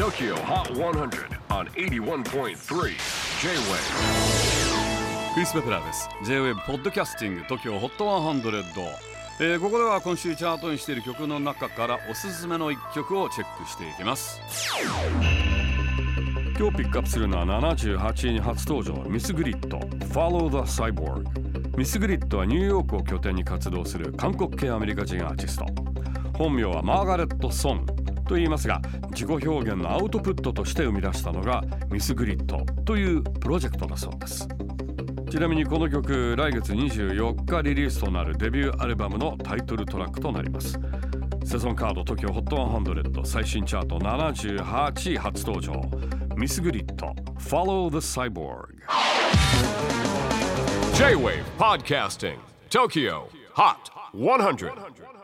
TOKYO HOT 100 on 81.3 J-WAVE クリス・ベプラーです。J-WAVE ポッドキャスティング TOKYO HOT 100、えーここでは今週チャートにしている曲の中からおすすめの一曲をチェックしていきます。今日ピックアップするのは78位に初登場ミス・グリッド Follow the Cyborg ミス・グリッドはニューヨークを拠点に活動する韓国系アメリカ人アーティスト。本名はマーガレット・ソンと言いますが自己表現のアウトプットとして生み出したのがミス・グリッドというプロジェクトだそうです。ちなみにこの曲来月24日リリースとなるデビューアルバムのタイトルトラックとなります。セゾンカード TOKYOHOT100 最新チャート78位初登場。ミスグリッド Follow the Cyborg J-WAVE PODCASTING TOKYO HOT 100